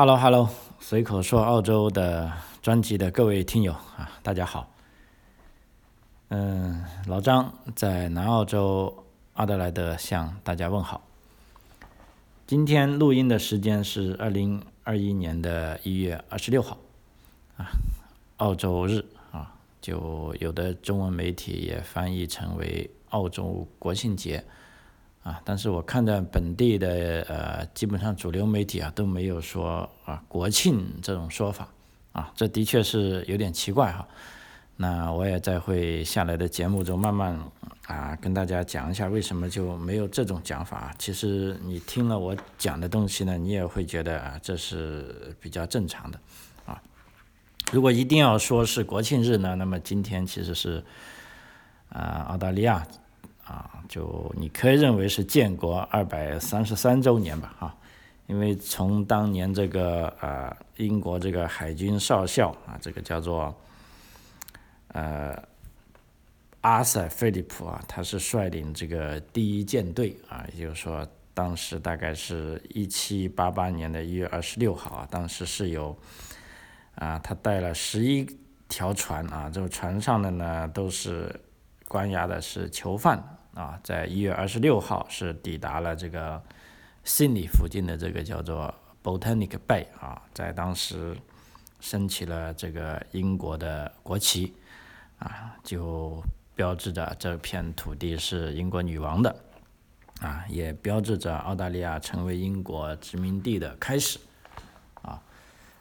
Hello Hello，随口说澳洲的专辑的各位听友啊，大家好。嗯，老张在南澳洲阿德莱德向大家问好。今天录音的时间是二零二一年的一月二十六号啊，澳洲日啊，就有的中文媒体也翻译成为澳洲国庆节。啊，但是我看到本地的呃，基本上主流媒体啊都没有说啊国庆这种说法，啊，这的确是有点奇怪哈。那我也在会下来的节目中慢慢啊跟大家讲一下为什么就没有这种讲法。其实你听了我讲的东西呢，你也会觉得啊这是比较正常的啊。如果一定要说是国庆日呢，那么今天其实是啊澳大利亚。啊，就你可以认为是建国二百三十三周年吧，哈，因为从当年这个呃英国这个海军少校啊，这个叫做呃阿塞菲利普啊，他是率领这个第一舰队啊，也就是说当时大概是一七八八年的一月二十六号啊，当时是有啊，他带了十一条船啊，这个船上的呢都是关押的是囚犯。啊，在一月二十六号是抵达了这个悉尼附近的这个叫做 Botanic Bay 啊，在当时升起了这个英国的国旗啊，就标志着这片土地是英国女王的啊，也标志着澳大利亚成为英国殖民地的开始啊。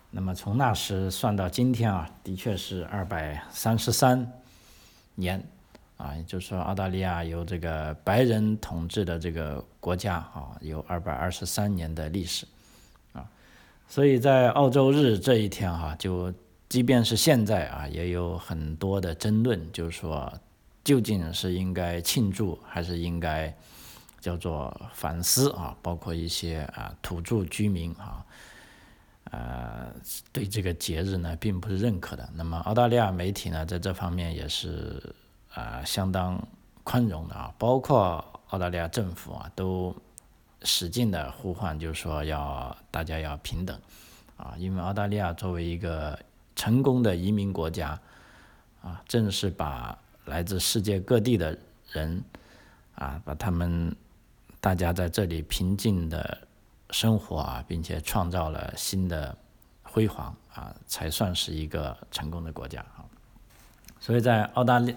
那么从那时算到今天啊，的确是二百三十三年。啊，也就是说，澳大利亚由这个白人统治的这个国家啊，有二百二十三年的历史，啊，所以在澳洲日这一天哈，就即便是现在啊，也有很多的争论，就是说，究竟是应该庆祝还是应该叫做反思啊？包括一些啊土著居民啊，呃，对这个节日呢，并不是认可的。那么澳大利亚媒体呢，在这方面也是。啊，相当宽容的啊，包括澳大利亚政府啊，都使劲的呼唤，就是说要大家要平等啊，因为澳大利亚作为一个成功的移民国家啊，正是把来自世界各地的人啊，把他们大家在这里平静的生活啊，并且创造了新的辉煌啊，才算是一个成功的国家啊。所以在澳大利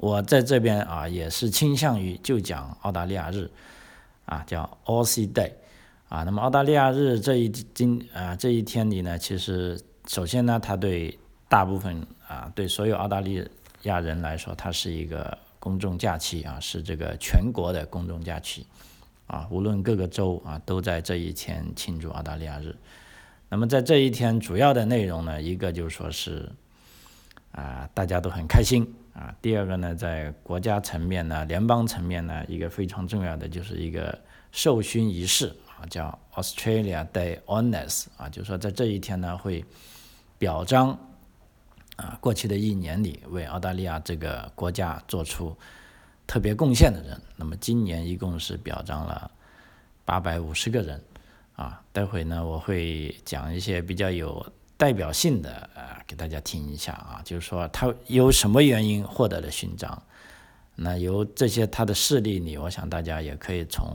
我在这边啊，也是倾向于就讲澳大利亚日，啊，叫 a u s i Day，啊，那么澳大利亚日这一今啊这一天里呢，其实首先呢，它对大部分啊，对所有澳大利亚人来说，它是一个公众假期啊，是这个全国的公众假期，啊，无论各个州啊，都在这一天庆祝澳大利亚日。那么在这一天主要的内容呢，一个就是说是啊，大家都很开心。啊，第二个呢，在国家层面呢，联邦层面呢，一个非常重要的就是一个授勋仪式啊，叫 Australia Day Honours 啊，就是说在这一天呢，会表彰啊过去的一年里为澳大利亚这个国家做出特别贡献的人。那么今年一共是表彰了八百五十个人啊，待会呢我会讲一些比较有。代表性的呃，给大家听一下啊，就是说他有什么原因获得了勋章，那由这些他的事例里，我想大家也可以从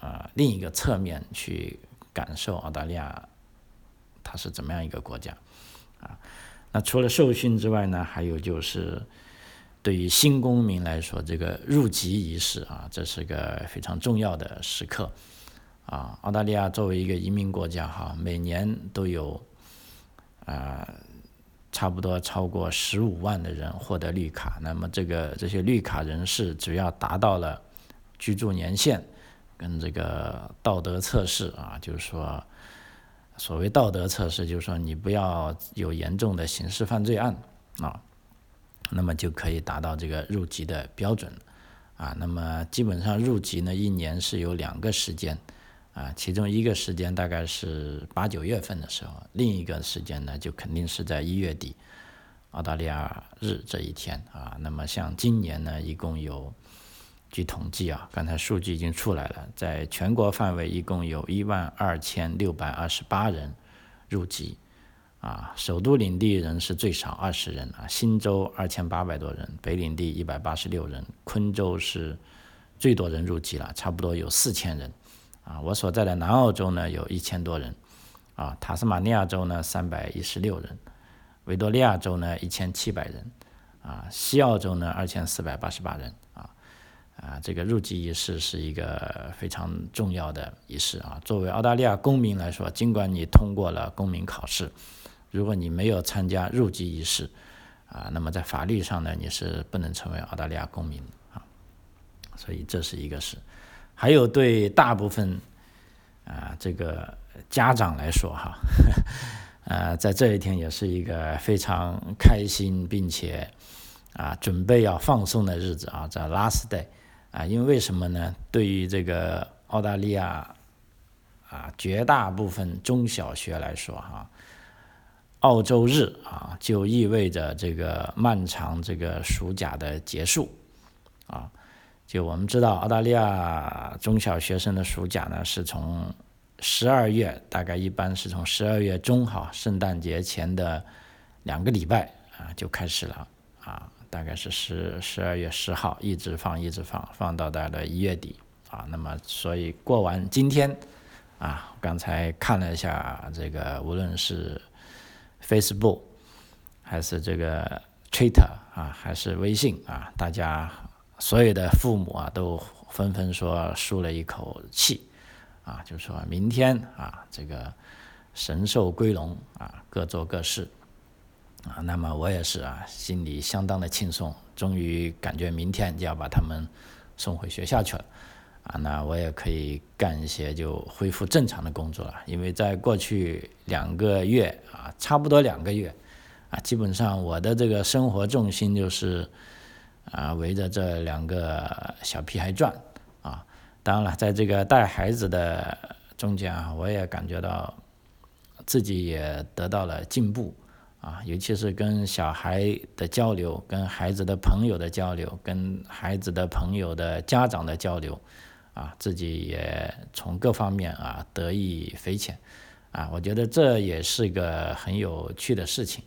呃另一个侧面去感受澳大利亚它是怎么样一个国家啊。那除了受勋之外呢，还有就是对于新公民来说，这个入籍仪式啊，这是个非常重要的时刻啊。澳大利亚作为一个移民国家哈，每年都有。啊，差不多超过十五万的人获得绿卡。那么这个这些绿卡人士，只要达到了居住年限跟这个道德测试啊，就是说，所谓道德测试，就是说你不要有严重的刑事犯罪案啊，那么就可以达到这个入籍的标准啊。那么基本上入籍呢，一年是有两个时间。啊，其中一个时间大概是八九月份的时候，另一个时间呢，就肯定是在一月底，澳大利亚日这一天啊。那么像今年呢，一共有，据统计啊，刚才数据已经出来了，在全国范围一共有一万二千六百二十八人入籍。啊，首都领地人是最少二十人啊，新州二千八百多人，北领地一百八十六人，昆州是最多人入籍了，差不多有四千人。啊，我所在的南澳洲呢有一千多人，啊，塔斯马尼亚州呢三百一十六人，维多利亚州呢一千七百人，啊，西澳洲呢二千四百八十八人，啊，啊，这个入籍仪式是一个非常重要的仪式啊。作为澳大利亚公民来说，尽管你通过了公民考试。如果你没有参加入籍仪式，啊，那么在法律上呢，你是不能成为澳大利亚公民啊。所以这是一个事。还有对大部分啊这个家长来说哈，呃，在这一天也是一个非常开心并且啊准备要放松的日子啊，在 last day 啊，因为为什么呢？对于这个澳大利亚啊绝大部分中小学来说哈。澳洲日啊，就意味着这个漫长这个暑假的结束啊。就我们知道，澳大利亚中小学生的暑假呢，是从十二月，大概一般是从十二月中哈，圣诞节前的两个礼拜啊就开始了啊，大概是十十二月十号一直放一直放，放到大概一月底啊。那么，所以过完今天啊，刚才看了一下这个，无论是 Facebook 还是这个 Twitter 啊，还是微信啊，大家所有的父母啊，都纷纷说舒了一口气啊，就说明天啊，这个神兽归笼啊，各做各事啊。那么我也是啊，心里相当的轻松，终于感觉明天就要把他们送回学校去了。啊，那我也可以干一些就恢复正常的工作了，因为在过去两个月啊，差不多两个月，啊，基本上我的这个生活重心就是啊围着这两个小屁孩转啊。当然了，在这个带孩子的中间啊，我也感觉到自己也得到了进步啊，尤其是跟小孩的交流、跟孩子的朋友的交流、跟孩子的朋友的家长的交流。啊，自己也从各方面啊得益匪浅，啊，我觉得这也是个很有趣的事情，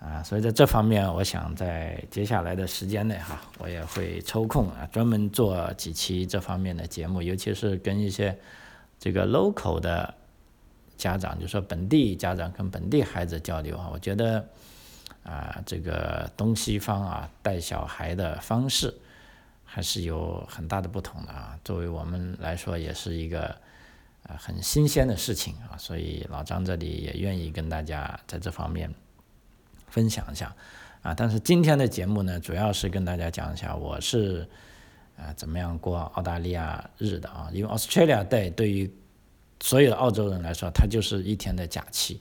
啊，所以在这方面，我想在接下来的时间内哈，我也会抽空啊专门做几期这方面的节目，尤其是跟一些这个 local 的家长，就说本地家长跟本地孩子交流啊，我觉得啊这个东西方啊带小孩的方式。还是有很大的不同的啊，作为我们来说也是一个啊很新鲜的事情啊，所以老张这里也愿意跟大家在这方面分享一下啊。但是今天的节目呢，主要是跟大家讲一下我是啊怎么样过澳大利亚日的啊，因为 Australia Day 对于所有的澳洲人来说，它就是一天的假期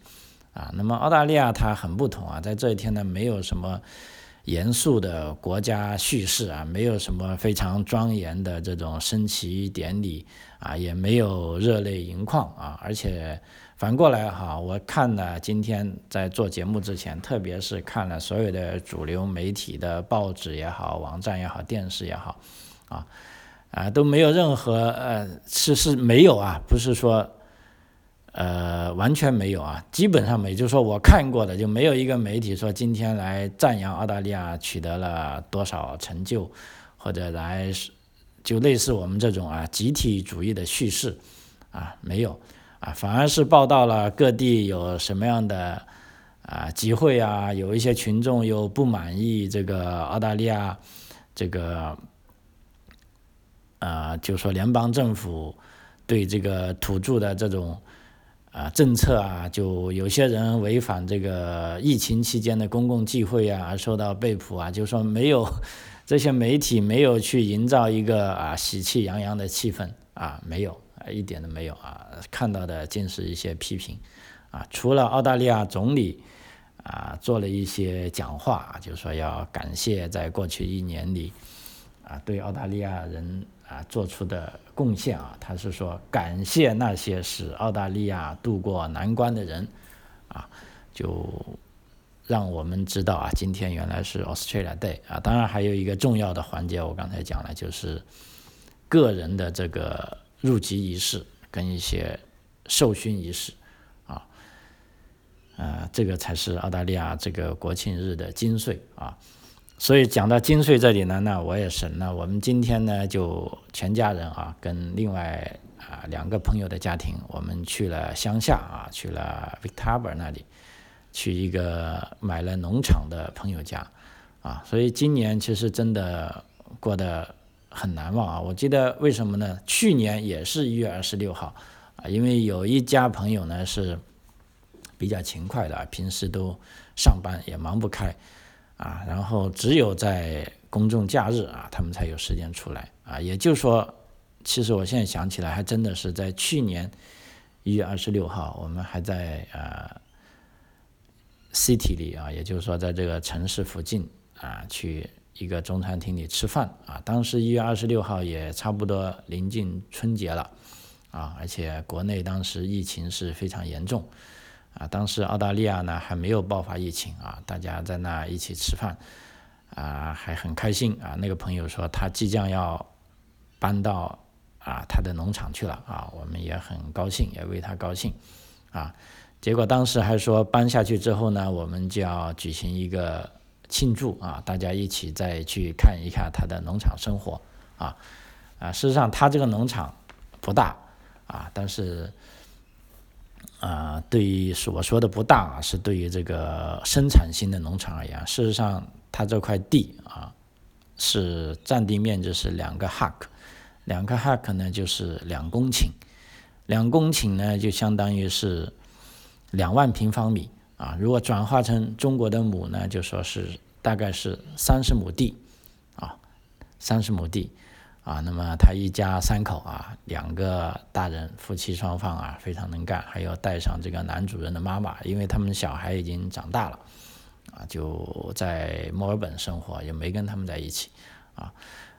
啊。那么澳大利亚它很不同啊，在这一天呢，没有什么。严肃的国家叙事啊，没有什么非常庄严的这种升旗典礼啊，也没有热泪盈眶啊，而且反过来哈，我看了今天在做节目之前，特别是看了所有的主流媒体的报纸也好、网站也好、电视也好，啊啊都没有任何呃是是没有啊，不是说。呃，完全没有啊，基本上没，就是说我看过的就没有一个媒体说今天来赞扬澳大利亚取得了多少成就，或者来就类似我们这种啊集体主义的叙事啊没有啊，反而是报道了各地有什么样的啊集会啊，有一些群众又不满意这个澳大利亚这个啊，就说联邦政府对这个土著的这种。啊，政策啊，就有些人违反这个疫情期间的公共聚会啊，而受到被捕啊，就说没有这些媒体没有去营造一个啊喜气洋洋的气氛啊，没有，一点都没有啊，看到的尽是一些批评啊。除了澳大利亚总理啊做了一些讲话，就说要感谢在过去一年里啊对澳大利亚人。啊，做出的贡献啊，他是说感谢那些使澳大利亚渡过难关的人，啊，就让我们知道啊，今天原来是 Australia Day 啊。当然还有一个重要的环节，我刚才讲了，就是个人的这个入籍仪式跟一些授勋仪式啊呃，这个才是澳大利亚这个国庆日的精髓啊。所以讲到精髓这里呢，那我也是，那我们今天呢就全家人啊，跟另外啊两个朋友的家庭，我们去了乡下啊，去了 Victoria 那里，去一个买了农场的朋友家啊。所以今年其实真的过得很难忘啊。我记得为什么呢？去年也是一月二十六号啊，因为有一家朋友呢是比较勤快的，平时都上班也忙不开。啊，然后只有在公众假日啊，他们才有时间出来啊。也就是说，其实我现在想起来，还真的是在去年一月二十六号，我们还在呃 city 里啊，也就是说在这个城市附近啊，去一个中餐厅里吃饭啊。当时一月二十六号也差不多临近春节了啊，而且国内当时疫情是非常严重。啊，当时澳大利亚呢还没有爆发疫情啊，大家在那一起吃饭，啊，还很开心啊。那个朋友说他即将要搬到啊他的农场去了啊，我们也很高兴，也为他高兴啊。结果当时还说搬下去之后呢，我们就要举行一个庆祝啊，大家一起再去看一看他的农场生活啊啊。事实上，他这个农场不大啊，但是。啊，对于所说的不大啊，是对于这个生产型的农场而言，事实上，它这块地啊，是占地面积是两个 hac，两个 hac 呢就是两公顷，两公顷呢就相当于是两万平方米啊，如果转化成中国的亩呢，就说是大概是三十亩地啊，三十亩地。啊，那么他一家三口啊，两个大人，夫妻双方啊，非常能干，还要带上这个男主人的妈妈，因为他们小孩已经长大了，啊，就在墨尔本生活，也没跟他们在一起，啊，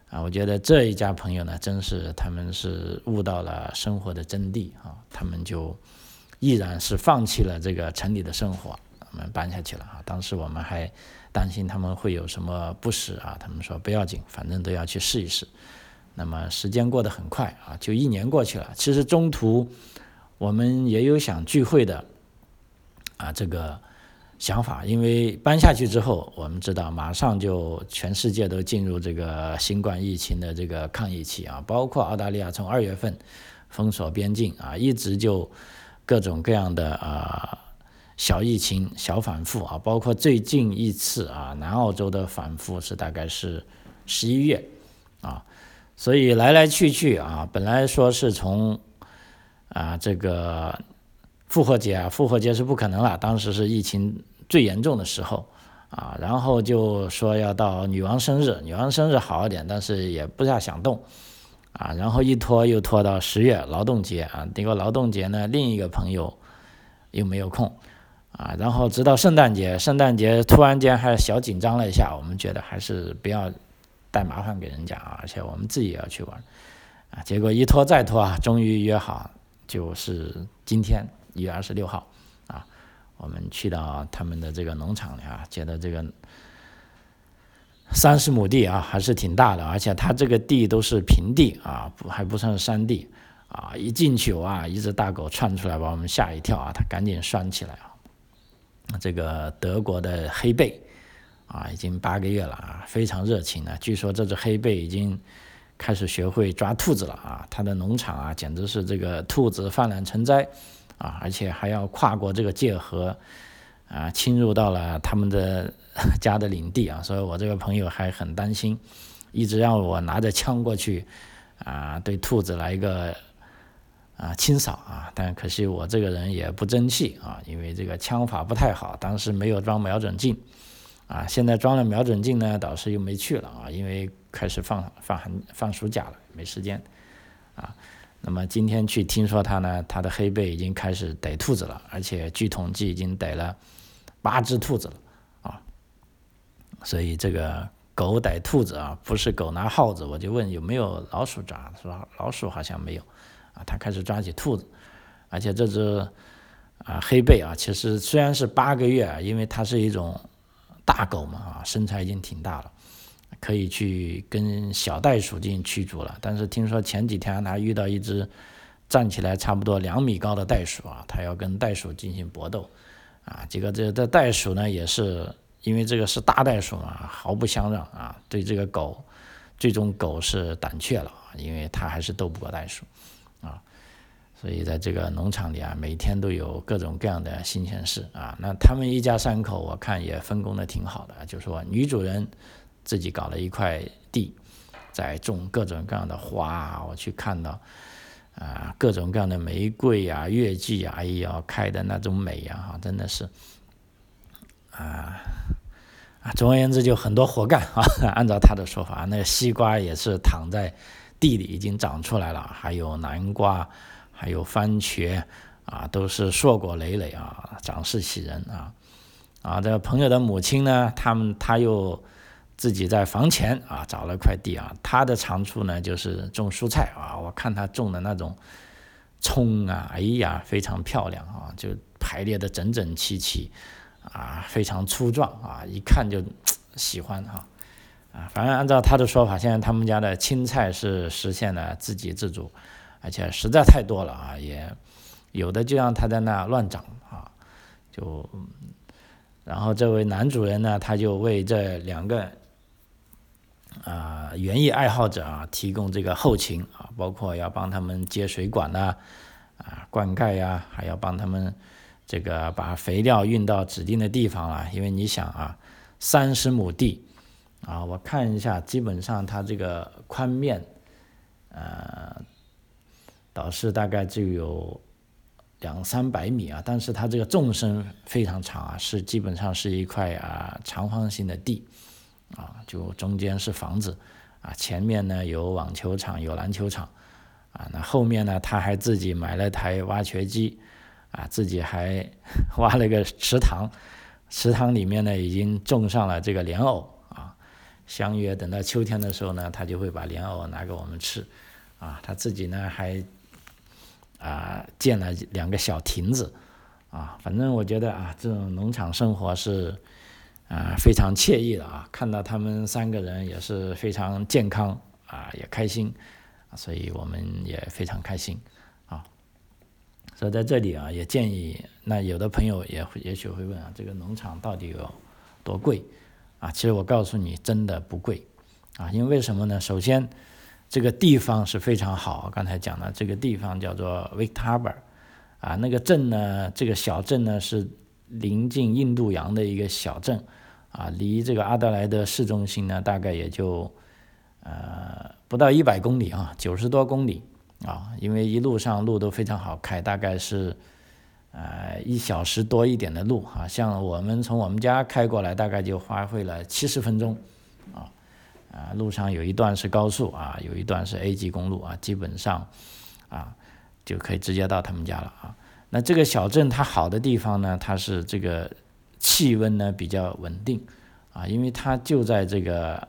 啊，我觉得这一家朋友呢，真是他们是悟到了生活的真谛啊，他们就毅然是放弃了这个城里的生活，我们搬下去了啊，当时我们还担心他们会有什么不适啊，他们说不要紧，反正都要去试一试。那么时间过得很快啊，就一年过去了。其实中途我们也有想聚会的啊这个想法，因为搬下去之后，我们知道马上就全世界都进入这个新冠疫情的这个抗疫期啊，包括澳大利亚从二月份封锁边境啊，一直就各种各样的啊小疫情小反复啊，包括最近一次啊南澳洲的反复是大概是十一月啊。所以来来去去啊，本来说是从啊这个复活节啊，复活节是不可能了，当时是疫情最严重的时候啊，然后就说要到女王生日，女王生日好一点，但是也不大想动啊，然后一拖又拖到十月劳动节啊，结果劳动节呢，另一个朋友又没有空啊，然后直到圣诞节，圣诞节突然间还小紧张了一下，我们觉得还是不要。带麻烦给人家啊，而且我们自己也要去玩啊，结果一拖再拖啊，终于约好，就是今天一月二十六号啊，我们去到他们的这个农场里啊，觉得这个三十亩地啊还是挺大的，而且他这个地都是平地啊，不还不算是山地啊，一进去哇，一只大狗窜出来把我们吓一跳啊，他赶紧拴起来啊，这个德国的黑背。啊，已经八个月了啊，非常热情的。据说这只黑背已经开始学会抓兔子了啊，它的农场啊，简直是这个兔子泛滥成灾啊，而且还要跨过这个界河啊，侵入到了他们的家的领地啊，所以我这个朋友还很担心，一直让我拿着枪过去啊，对兔子来一个啊清扫啊，但可惜我这个人也不争气啊，因为这个枪法不太好，当时没有装瞄准镜。啊，现在装了瞄准镜呢，导师又没去了啊，因为开始放放寒放暑假了，没时间啊。那么今天去听说他呢，他的黑背已经开始逮兔子了，而且据统计已经逮了八只兔子了啊。所以这个狗逮兔子啊，不是狗拿耗子，我就问有没有老鼠抓，说老鼠好像没有啊。他开始抓起兔子，而且这只啊黑背啊，其实虽然是八个月啊，因为它是一种。大狗嘛啊，身材已经挺大了，可以去跟小袋鼠进行驱逐了。但是听说前几天他遇到一只站起来差不多两米高的袋鼠啊，他要跟袋鼠进行搏斗啊，这个这这袋鼠呢也是因为这个是大袋鼠嘛，毫不相让啊，对这个狗，最终狗是胆怯了，因为它还是斗不过袋鼠。所以在这个农场里啊，每天都有各种各样的新鲜事啊。那他们一家三口，我看也分工的挺好的，就说女主人自己搞了一块地。在种各种各样的花，我去看到，啊，各种各样的玫瑰啊、月季啊，哎呀，开的那种美呀，哈，真的是，啊，啊，总而言之就很多活干啊。按照他的说法，那个西瓜也是躺在地里已经长出来了，还有南瓜，还有番茄，啊，都是硕果累累啊，长势喜人啊。啊，这个朋友的母亲呢，他们他又。自己在房前啊找了块地啊，他的长处呢就是种蔬菜啊。我看他种的那种葱啊，哎呀，非常漂亮啊，就排列的整整齐齐啊，非常粗壮啊，一看就喜欢哈啊。反正按照他的说法，现在他们家的青菜是实现了自给自足，而且实在太多了啊，也有的就让他在那乱长啊，就然后这位男主人呢，他就为这两个。啊，园艺爱好者啊，提供这个后勤啊，包括要帮他们接水管呐，啊，灌溉呀，还要帮他们这个把肥料运到指定的地方啊。因为你想啊，三十亩地啊，我看一下，基本上它这个宽面，呃，倒是大概就有两三百米啊，但是它这个纵深非常长啊，是基本上是一块啊长方形的地。啊，就中间是房子，啊，前面呢有网球场，有篮球场，啊，那后面呢他还自己买了台挖掘机，啊，自己还 挖了个池塘，池塘里面呢已经种上了这个莲藕，啊，相约等到秋天的时候呢，他就会把莲藕拿给我们吃，啊，他自己呢还啊建了两个小亭子，啊，反正我觉得啊，这种农场生活是。啊，非常惬意的啊！看到他们三个人也是非常健康啊，也开心，所以我们也非常开心啊。所以在这里啊，也建议那有的朋友也会也许会问啊，这个农场到底有多贵啊？其实我告诉你，真的不贵啊！因为什么呢？首先，这个地方是非常好，刚才讲的这个地方叫做 Victor 啊，那个镇呢，这个小镇呢是。临近印度洋的一个小镇，啊，离这个阿德莱德市中心呢，大概也就呃不到一百公里啊，九十多公里。啊，因为一路上路都非常好开，大概是呃一小时多一点的路。啊，像我们从我们家开过来，大概就花费了七十分钟。啊，啊，路上有一段是高速啊，有一段是 A 级公路啊，基本上啊就可以直接到他们家了啊。那这个小镇它好的地方呢，它是这个气温呢比较稳定啊，因为它就在这个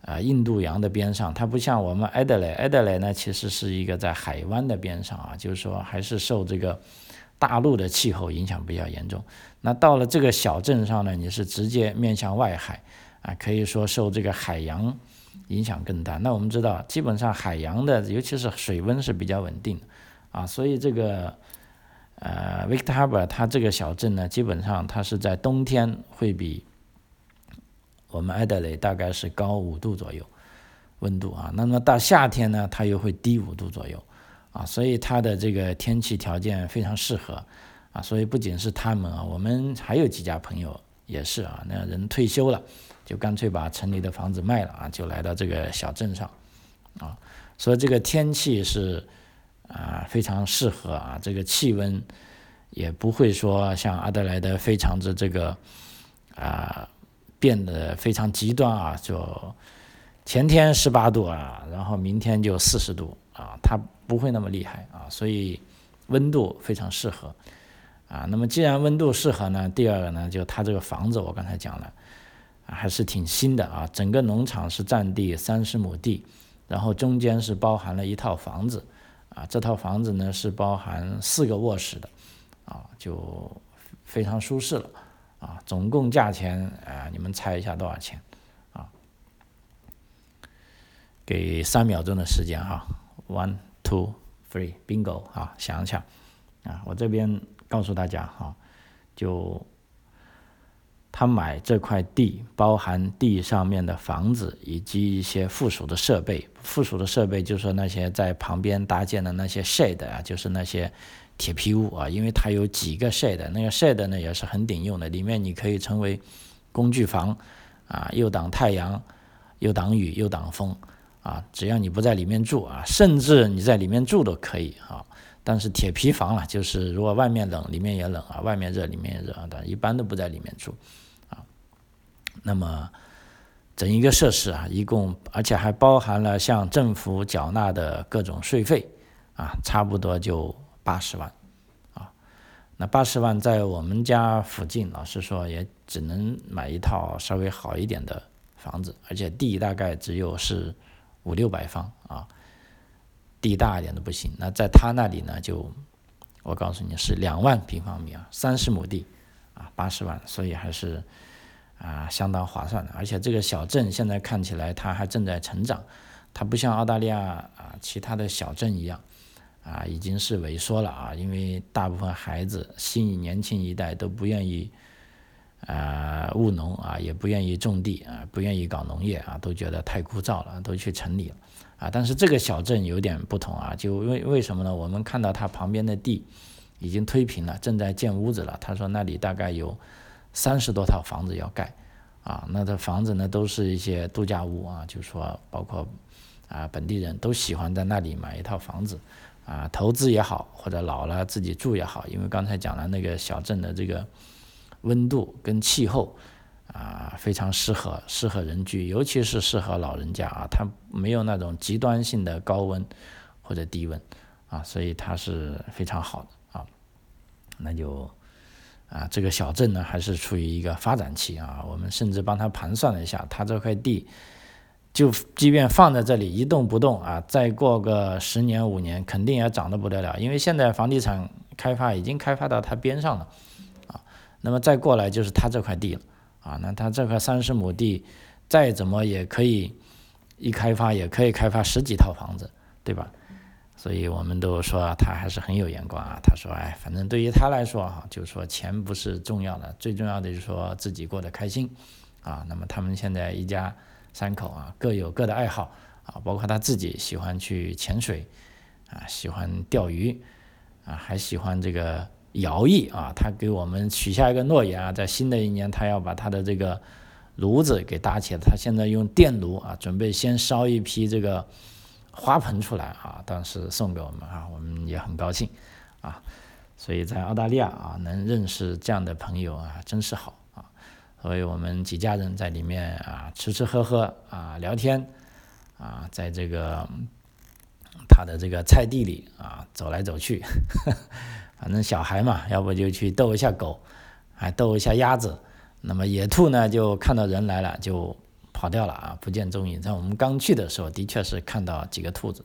啊印度洋的边上，它不像我们埃德雷，埃德雷呢其实是一个在海湾的边上啊，就是说还是受这个大陆的气候影响比较严重。那到了这个小镇上呢，你是直接面向外海啊，可以说受这个海洋影响更大。那我们知道，基本上海洋的，尤其是水温是比较稳定的啊，所以这个。呃 victoria 它这个小镇呢，基本上它是在冬天会比我们埃德雷大概是高五度左右温度啊，那么到夏天呢，它又会低五度左右啊，所以它的这个天气条件非常适合啊，所以不仅是他们啊，我们还有几家朋友也是啊，那人退休了，就干脆把城里的房子卖了啊，就来到这个小镇上啊，所以这个天气是。啊，非常适合啊，这个气温也不会说像阿德莱德非常之这个啊变得非常极端啊，就前天十八度啊，然后明天就四十度啊，它不会那么厉害啊，所以温度非常适合啊。那么既然温度适合呢，第二个呢，就它这个房子我刚才讲了，还是挺新的啊，整个农场是占地三十亩地，然后中间是包含了一套房子。啊，这套房子呢是包含四个卧室的，啊，就非常舒适了，啊，总共价钱啊，你们猜一下多少钱？啊，给三秒钟的时间哈，one two three bingo 啊，想想，啊，我这边告诉大家哈，就他买这块地，包含地上面的房子以及一些附属的设备。附属的设备就是说那些在旁边搭建的那些 shed 啊，就是那些铁皮屋啊，因为它有几个 shed，那个 shed 呢也是很顶用的，里面你可以成为工具房啊，又挡太阳，又挡雨，又挡风啊，只要你不在里面住啊，甚至你在里面住都可以啊。但是铁皮房啊，就是如果外面冷，里面也冷啊，外面热，里面也热啊，但一般都不在里面住，那么整一个设施啊，一共而且还包含了向政府缴纳的各种税费啊，差不多就八十万，啊，那八十万在我们家附近，老实说也只能买一套稍微好一点的房子，而且地大概只有是五六百方啊。地大一点都不行，那在他那里呢，就我告诉你是两万平方米啊，三十亩地啊，八十万，所以还是啊相当划算的。而且这个小镇现在看起来它还正在成长，它不像澳大利亚啊其他的小镇一样啊已经是萎缩了啊，因为大部分孩子新年轻一代都不愿意啊务农啊，也不愿意种地啊，不愿意搞农业啊，都觉得太枯燥了，都去城里了。啊，但是这个小镇有点不同啊，就为为什么呢？我们看到它旁边的地已经推平了，正在建屋子了。他说那里大概有三十多套房子要盖，啊，那这房子呢都是一些度假屋啊，就是说包括啊本地人都喜欢在那里买一套房子，啊，投资也好，或者老了自己住也好，因为刚才讲了那个小镇的这个温度跟气候。啊，非常适合适合人居，尤其是适合老人家啊，它没有那种极端性的高温或者低温啊，所以它是非常好的啊。那就啊，这个小镇呢还是处于一个发展期啊。我们甚至帮他盘算了一下，他这块地就即便放在这里一动不动啊，再过个十年五年，肯定也涨得不得了，因为现在房地产开发已经开发到它边上了啊。那么再过来就是他这块地了。啊，那他这块三十亩地，再怎么也可以一开发，也可以开发十几套房子，对吧？所以我们都说他还是很有眼光啊。他说，哎，反正对于他来说哈，就是说钱不是重要的，最重要的就是说自己过得开心啊。那么他们现在一家三口啊，各有各的爱好啊，包括他自己喜欢去潜水啊，喜欢钓鱼啊，还喜欢这个。徭役啊，他给我们许下一个诺言啊，在新的一年，他要把他的这个炉子给搭起来。他现在用电炉啊，准备先烧一批这个花盆出来啊，当时送给我们啊，我们也很高兴啊。所以在澳大利亚啊，能认识这样的朋友啊，真是好啊。所以我们几家人在里面啊，吃吃喝喝啊，聊天啊，在这个他的这个菜地里啊，走来走去。反正小孩嘛，要不就去逗一下狗，还逗一下鸭子。那么野兔呢，就看到人来了就跑掉了啊，不见踪影。在我们刚去的时候，的确是看到几个兔子，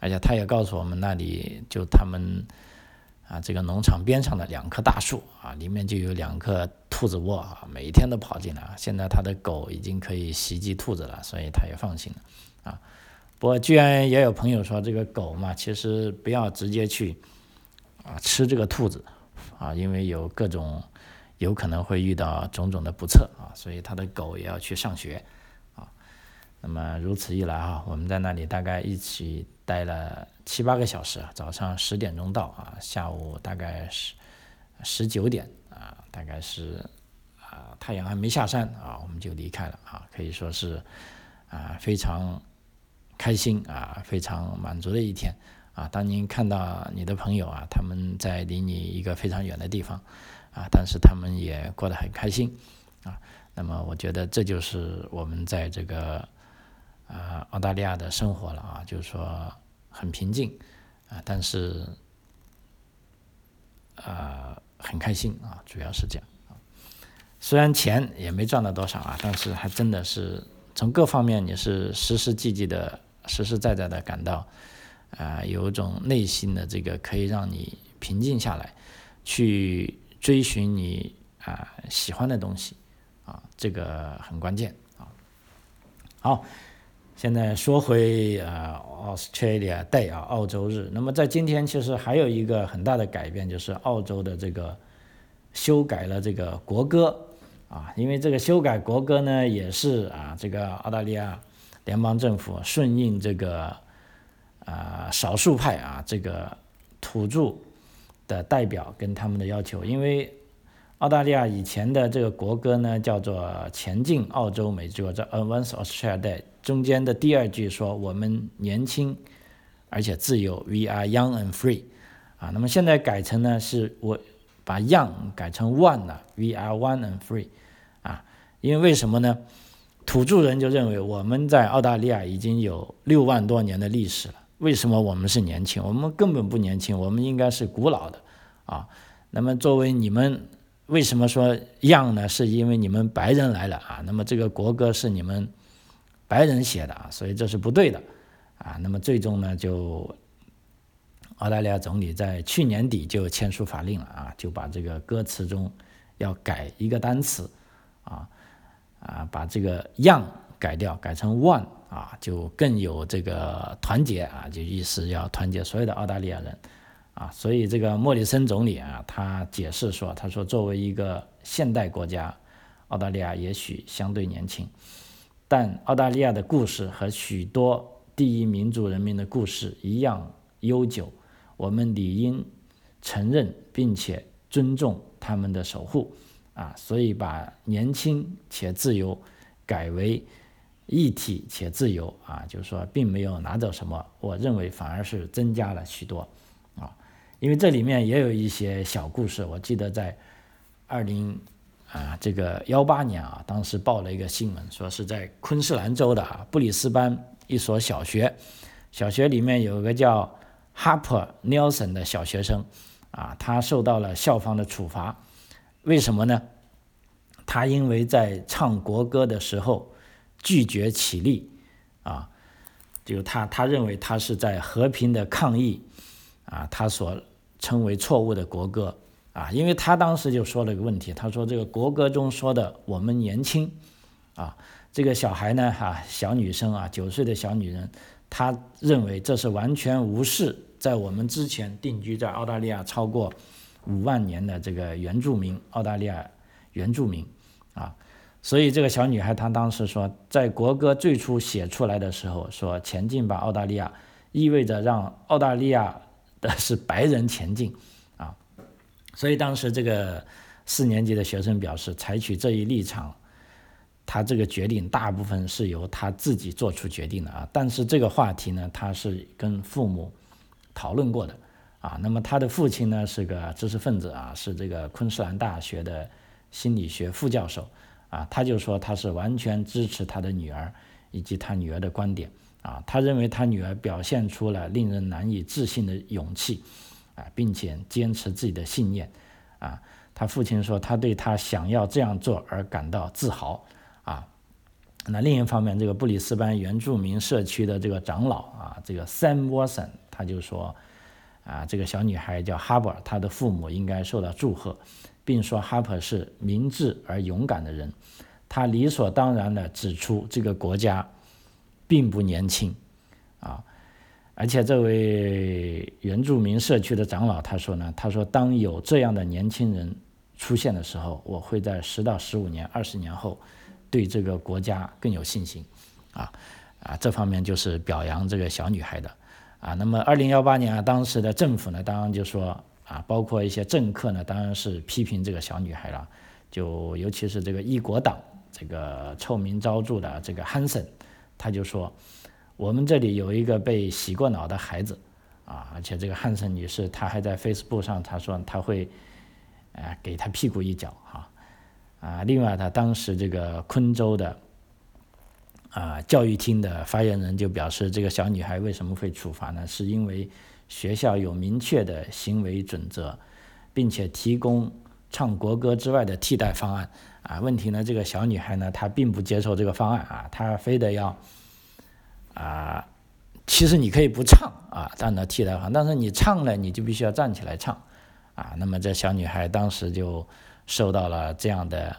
而且他也告诉我们那里就他们啊这个农场边上的两棵大树啊，里面就有两棵兔子窝啊，每天都跑进来。现在他的狗已经可以袭击兔子了，所以他也放心了啊。不过居然也有朋友说，这个狗嘛，其实不要直接去。啊，吃这个兔子，啊，因为有各种有可能会遇到种种的不测啊，所以他的狗也要去上学，那么如此一来啊，我们在那里大概一起待了七八个小时，早上十点钟到啊，下午大概是十九点啊，大概是啊太阳还没下山啊，我们就离开了啊，可以说是啊非常开心啊，非常满足的一天。啊，当您看到你的朋友啊，他们在离你一个非常远的地方，啊，但是他们也过得很开心，啊，那么我觉得这就是我们在这个啊澳大利亚的生活了啊，就是说很平静，啊，但是啊很开心啊，主要是这样啊，虽然钱也没赚到多少啊，但是还真的是从各方面你是实实际际的、实实在在的感到。啊，有一种内心的这个可以让你平静下来，去追寻你啊喜欢的东西，啊，这个很关键啊。好，现在说回啊，Australia Day 啊，澳洲日。那么在今天其实还有一个很大的改变，就是澳洲的这个修改了这个国歌啊，因为这个修改国歌呢，也是啊，这个澳大利亚联邦政府顺应这个啊少数派啊这个土著的代表跟他们的要求，因为澳大利亚以前的这个国歌呢叫做《前进澳洲美洲》，这 Advance Australia Day，中间的第二句说我们年轻而且自由，We are young and free。啊，那么现在改成呢，是我把 young 改成 one 了，we are one and free，啊，因为为什么呢？土著人就认为我们在澳大利亚已经有六万多年的历史了，为什么我们是年轻？我们根本不年轻，我们应该是古老的，啊，那么作为你们为什么说 young 呢？是因为你们白人来了啊，那么这个国歌是你们白人写的啊，所以这是不对的，啊，那么最终呢就。澳大利亚总理在去年底就签署法令了啊，就把这个歌词中要改一个单词，啊啊，把这个 young 改掉，改成 one 啊，就更有这个团结啊，就意思要团结所有的澳大利亚人啊。所以这个莫里森总理啊，他解释说，他说作为一个现代国家，澳大利亚也许相对年轻，但澳大利亚的故事和许多第一民族人民的故事一样悠久。我们理应承认并且尊重他们的守护，啊，所以把年轻且自由改为一体且自由，啊，就是说并没有拿走什么，我认为反而是增加了许多，啊，因为这里面也有一些小故事。我记得在二零啊这个幺八年啊，当时报了一个新闻，说是在昆士兰州的啊布里斯班一所小学，小学里面有个叫。Harper Nelson 的小学生，啊，他受到了校方的处罚，为什么呢？他因为在唱国歌的时候拒绝起立，啊，就他他认为他是在和平的抗议，啊，他所称为错误的国歌，啊，因为他当时就说了个问题，他说这个国歌中说的我们年轻，啊，这个小孩呢，哈，小女生啊，九岁的小女人。他认为这是完全无视在我们之前定居在澳大利亚超过五万年的这个原住民澳大利亚原住民啊，所以这个小女孩她当时说，在国歌最初写出来的时候说前进吧澳大利亚，意味着让澳大利亚的是白人前进，所以当时这个四年级的学生表示采取这一立场。他这个决定大部分是由他自己做出决定的啊，但是这个话题呢，他是跟父母讨论过的啊。那么他的父亲呢是个知识分子啊，是这个昆士兰大学的心理学副教授啊，他就说他是完全支持他的女儿以及他女儿的观点啊。他认为他女儿表现出了令人难以置信的勇气啊，并且坚持自己的信念啊。他父亲说他对他想要这样做而感到自豪。啊，那另一方面，这个布里斯班原住民社区的这个长老啊，这个 Sam Watson，他就说，啊，这个小女孩叫 Harper，她的父母应该受到祝贺，并说 Harper 是明智而勇敢的人。他理所当然地指出，这个国家并不年轻，啊，而且这位原住民社区的长老他说呢，他说当有这样的年轻人出现的时候，我会在十到十五年、二十年后。对这个国家更有信心，啊啊，这方面就是表扬这个小女孩的，啊，那么二零幺八年啊，当时的政府呢，当然就说啊，包括一些政客呢，当然是批评这个小女孩了，就尤其是这个一国党这个臭名昭著的这个汉森，他就说，我们这里有一个被洗过脑的孩子，啊，而且这个汉森女士她还在 Facebook 上她说她会，呃，给他屁股一脚哈。啊，另外，她当时这个昆州的啊教育厅的发言人就表示，这个小女孩为什么会处罚呢？是因为学校有明确的行为准则，并且提供唱国歌之外的替代方案。啊，问题呢，这个小女孩呢，她并不接受这个方案啊，她非得要啊，其实你可以不唱啊，当的替代方案，但是你唱了，你就必须要站起来唱啊。那么这小女孩当时就。受到了这样的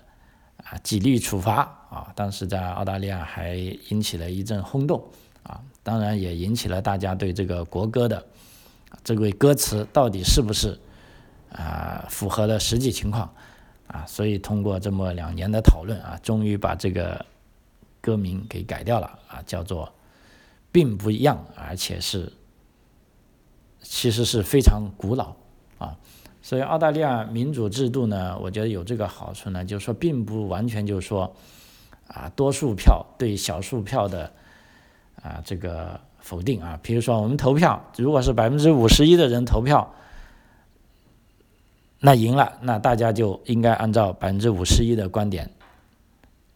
啊纪律处罚啊，当时在澳大利亚还引起了一阵轰动啊，当然也引起了大家对这个国歌的这位歌词到底是不是啊符合了实际情况啊，所以通过这么两年的讨论啊，终于把这个歌名给改掉了啊，叫做并不一样，而且是其实是非常古老啊。所以澳大利亚民主制度呢，我觉得有这个好处呢，就是说并不完全就是说啊多数票对小数票的啊这个否定啊。比如说我们投票，如果是百分之五十一的人投票，那赢了，那大家就应该按照百分之五十一的观点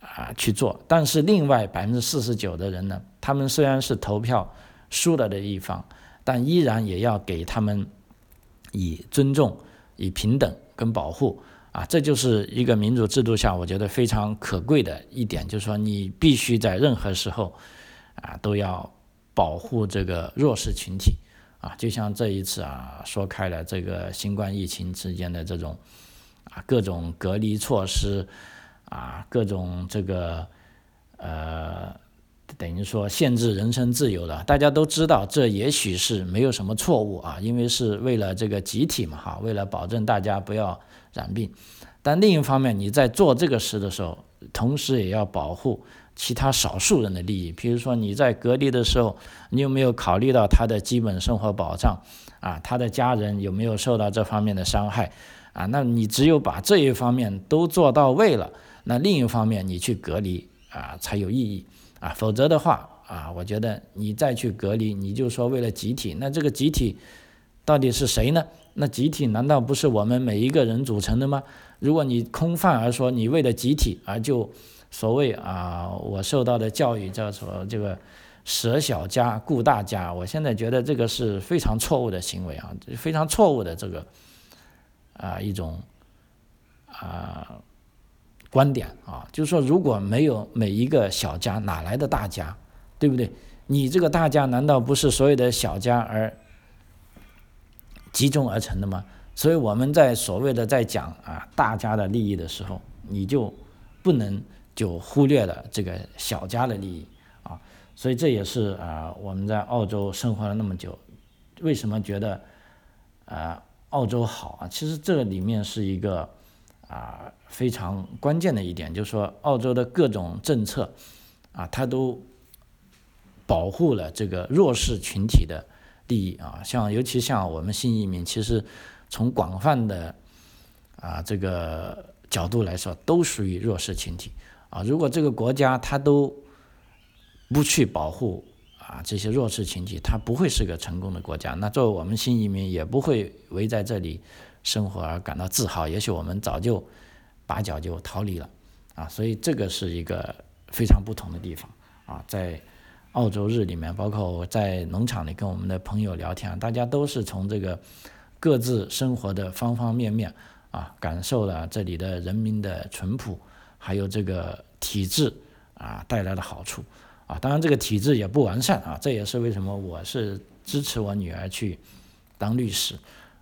啊去做。但是另外百分之四十九的人呢，他们虽然是投票输了的一方，但依然也要给他们以尊重。以平等跟保护啊，这就是一个民主制度下，我觉得非常可贵的一点，就是说你必须在任何时候啊都要保护这个弱势群体啊，就像这一次啊说开了这个新冠疫情之间的这种啊各种隔离措施啊各种这个呃。等于说限制人身自由的，大家都知道，这也许是没有什么错误啊，因为是为了这个集体嘛，哈，为了保证大家不要染病。但另一方面，你在做这个事的时候，同时也要保护其他少数人的利益。比如说你在隔离的时候，你有没有考虑到他的基本生活保障啊？他的家人有没有受到这方面的伤害啊？那你只有把这一方面都做到位了，那另一方面你去隔离啊才有意义。啊，否则的话啊，我觉得你再去隔离，你就说为了集体，那这个集体到底是谁呢？那集体难道不是我们每一个人组成的吗？如果你空泛而说你为了集体而就所谓啊，我受到的教育叫做这个舍小家顾大家，我现在觉得这个是非常错误的行为啊，非常错误的这个啊一种啊。观点啊，就是说，如果没有每一个小家，哪来的大家，对不对？你这个大家难道不是所有的小家而集中而成的吗？所以我们在所谓的在讲啊大家的利益的时候，你就不能就忽略了这个小家的利益啊。所以这也是啊我们在澳洲生活了那么久，为什么觉得啊澳洲好啊？其实这里面是一个。啊，非常关键的一点就是说，澳洲的各种政策啊，它都保护了这个弱势群体的利益啊。像尤其像我们新移民，其实从广泛的啊这个角度来说，都属于弱势群体啊。如果这个国家它都不去保护啊这些弱势群体，它不会是个成功的国家。那作为我们新移民，也不会围在这里。生活而感到自豪，也许我们早就拔脚就逃离了啊，所以这个是一个非常不同的地方啊。在澳洲日里面，包括在农场里跟我们的朋友聊天，大家都是从这个各自生活的方方面面啊，感受了这里的人民的淳朴，还有这个体制啊带来的好处啊。当然，这个体制也不完善啊，这也是为什么我是支持我女儿去当律师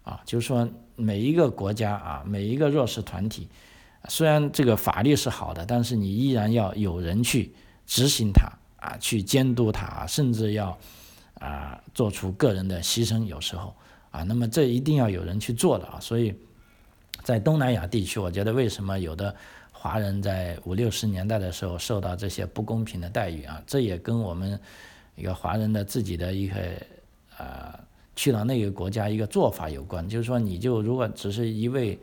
啊，就是说。每一个国家啊，每一个弱势团体，虽然这个法律是好的，但是你依然要有人去执行它啊，去监督它，甚至要啊做出个人的牺牲，有时候啊，那么这一定要有人去做的啊。所以在东南亚地区，我觉得为什么有的华人在五六十年代的时候受到这些不公平的待遇啊，这也跟我们一个华人的自己的一个啊。去了那个国家一个做法有关，就是说，你就如果只是一味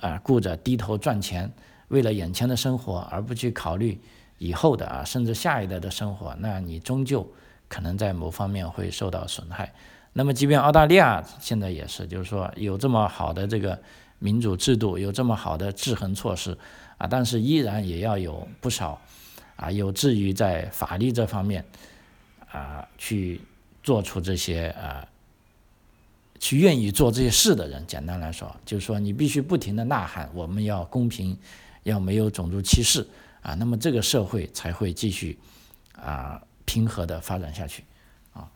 啊顾着低头赚钱，为了眼前的生活而不去考虑以后的啊，甚至下一代的生活，那你终究可能在某方面会受到损害。那么，即便澳大利亚现在也是，就是说有这么好的这个民主制度，有这么好的制衡措施啊，但是依然也要有不少啊有志于在法律这方面啊去。做出这些啊，去愿意做这些事的人，简单来说，就是说你必须不停的呐喊，我们要公平，要没有种族歧视啊，那么这个社会才会继续啊平和的发展下去啊。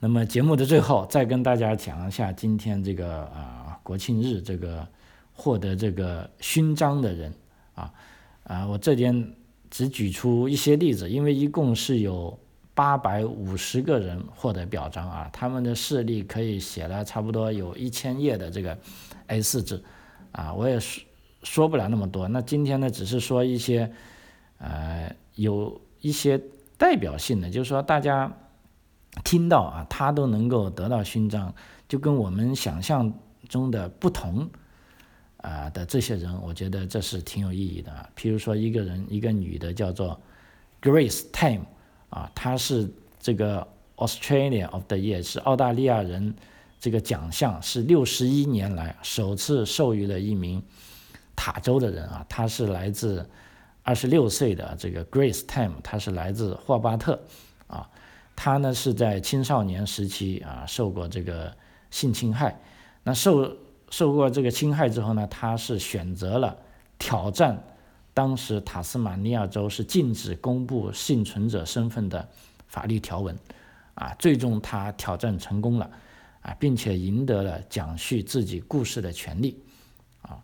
那么节目的最后，再跟大家讲一下今天这个啊国庆日这个获得这个勋章的人啊啊，我这边只举出一些例子，因为一共是有。八百五十个人获得表彰啊，他们的事例可以写了差不多有一千页的这个 A4 纸啊，我也说说不了那么多。那今天呢，只是说一些呃有一些代表性的，就是说大家听到啊，他都能够得到勋章，就跟我们想象中的不同啊的这些人，我觉得这是挺有意义的啊。譬如说一个人，一个女的叫做 Grace Time。啊，他是这个 Australia of the Year，是澳大利亚人，这个奖项是六十一年来首次授予了一名塔州的人啊，他是来自二十六岁的这个 Grace Time，他是来自霍巴特，啊，他呢是在青少年时期啊受过这个性侵害，那受受过这个侵害之后呢，他是选择了挑战。当时塔斯马尼亚州是禁止公布幸存者身份的法律条文，啊，最终他挑战成功了，啊，并且赢得了讲述自己故事的权利，啊，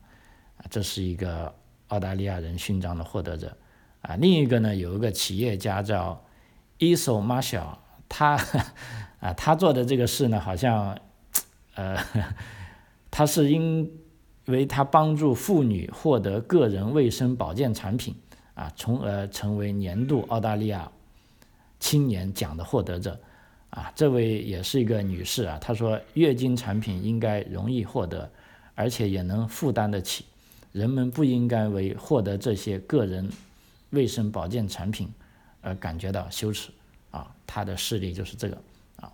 这是一个澳大利亚人勋章的获得者，啊，另一个呢有一个企业家叫伊索马小，他，啊，他做的这个事呢好像，呃，他是因。为他帮助妇女获得个人卫生保健产品，啊，从而成为年度澳大利亚青年奖的获得者，啊，这位也是一个女士啊，她说月经产品应该容易获得，而且也能负担得起，人们不应该为获得这些个人卫生保健产品而感觉到羞耻，啊，她的事例就是这个，啊，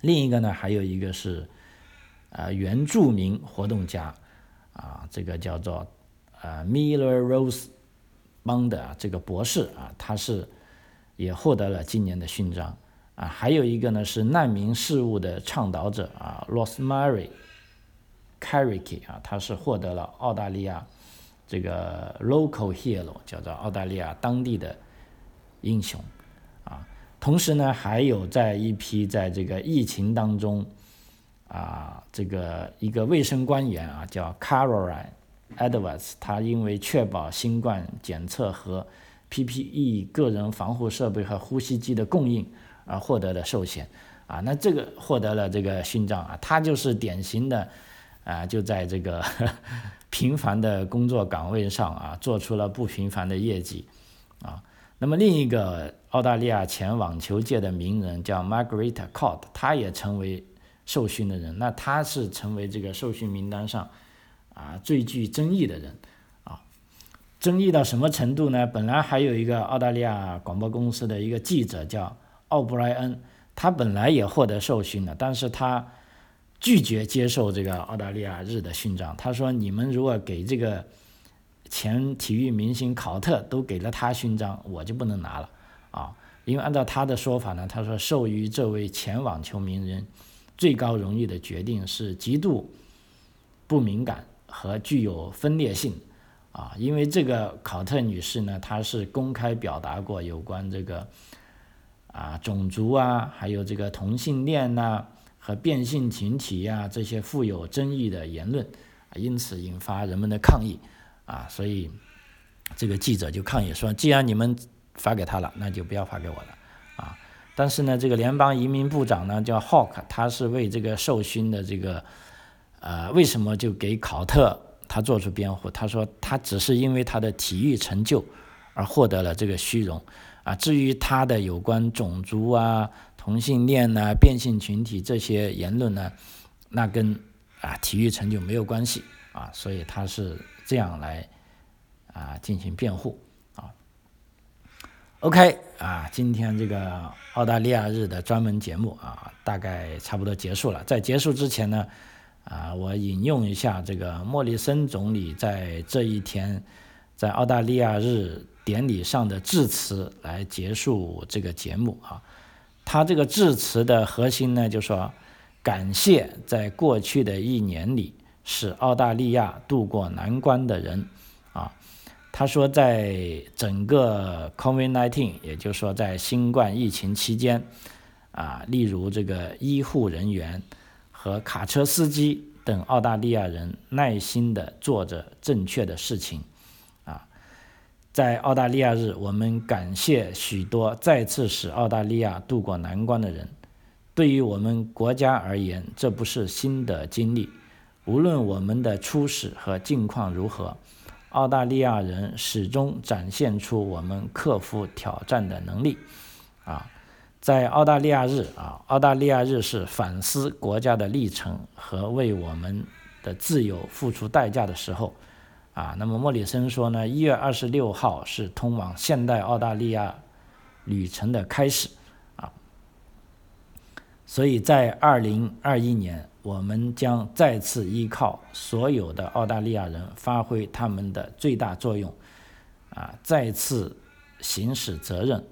另一个呢，还有一个是，呃，原住民活动家。啊，这个叫做呃 Miller Rose Bond 啊，这个博士啊，他是也获得了今年的勋章啊。还有一个呢是难民事务的倡导者啊，Rosemary Carricky 啊，他是获得了澳大利亚这个 Local Hero，叫做澳大利亚当地的英雄啊。同时呢，还有在一批在这个疫情当中。啊，这个一个卫生官员啊，叫 Caroline Edwards，他因为确保新冠检测和 PPE 个人防护设备和呼吸机的供应而获得了授衔。啊，那这个获得了这个勋章啊，他就是典型的啊，就在这个 平凡的工作岗位上啊，做出了不平凡的业绩。啊，那么另一个澳大利亚前网球界的名人叫 Margaret Court，他也成为。受训的人，那他是成为这个受训名单上啊最具争议的人啊，争议到什么程度呢？本来还有一个澳大利亚广播公司的一个记者叫奥布莱恩，他本来也获得受训的，但是他拒绝接受这个澳大利亚日的勋章。他说：“你们如果给这个前体育明星考特都给了他勋章，我就不能拿了啊，因为按照他的说法呢，他说授予这位前网球名人。”最高荣誉的决定是极度不敏感和具有分裂性，啊，因为这个考特女士呢，她是公开表达过有关这个啊种族啊，还有这个同性恋呐和变性群体呀这些富有争议的言论，因此引发人们的抗议，啊，所以这个记者就抗议说，既然你们发给他了，那就不要发给我了。但是呢，这个联邦移民部长呢叫 Hawk，他是为这个受勋的这个，呃，为什么就给考特他做出辩护？他说他只是因为他的体育成就而获得了这个虚荣，啊，至于他的有关种族啊、同性恋呐、变性群体这些言论呢，那跟啊体育成就没有关系啊，所以他是这样来啊进行辩护。OK 啊，今天这个澳大利亚日的专门节目啊，大概差不多结束了。在结束之前呢，啊，我引用一下这个莫里森总理在这一天在澳大利亚日典礼上的致辞来结束这个节目啊。他这个致辞的核心呢，就说感谢在过去的一年里使澳大利亚渡过难关的人。他说，在整个 COVID-19，也就是说在新冠疫情期间，啊，例如这个医护人员和卡车司机等澳大利亚人耐心地做着正确的事情，啊，在澳大利亚日，我们感谢许多再次使澳大利亚渡过难关的人。对于我们国家而言，这不是新的经历。无论我们的初始和境况如何，澳大利亚人始终展现出我们克服挑战的能力。啊，在澳大利亚日啊，澳大利亚日是反思国家的历程和为我们的自由付出代价的时候。啊，那么莫里森说呢，一月二十六号是通往现代澳大利亚旅程的开始。啊，所以在二零二一年，我们将再次依靠所有的澳大利亚人发挥他们的最大作用，啊，再次行使责任，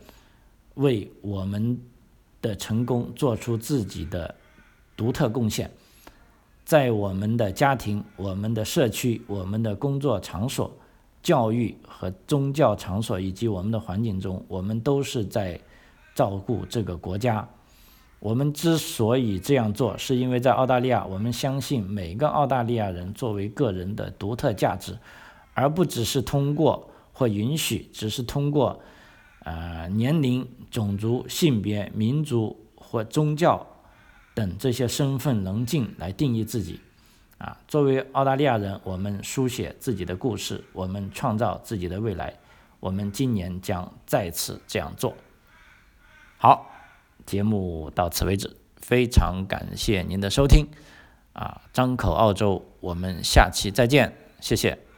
为我们的成功做出自己的独特贡献。在我们的家庭、我们的社区、我们的工作场所、教育和宗教场所以及我们的环境中，我们都是在照顾这个国家。我们之所以这样做，是因为在澳大利亚，我们相信每个澳大利亚人作为个人的独特价值，而不只是通过或允许，只是通过呃年龄、种族、性别、民族或宗教。等这些身份棱镜来定义自己，啊，作为澳大利亚人，我们书写自己的故事，我们创造自己的未来，我们今年将再次这样做。好，节目到此为止，非常感谢您的收听，啊，张口澳洲，我们下期再见，谢谢。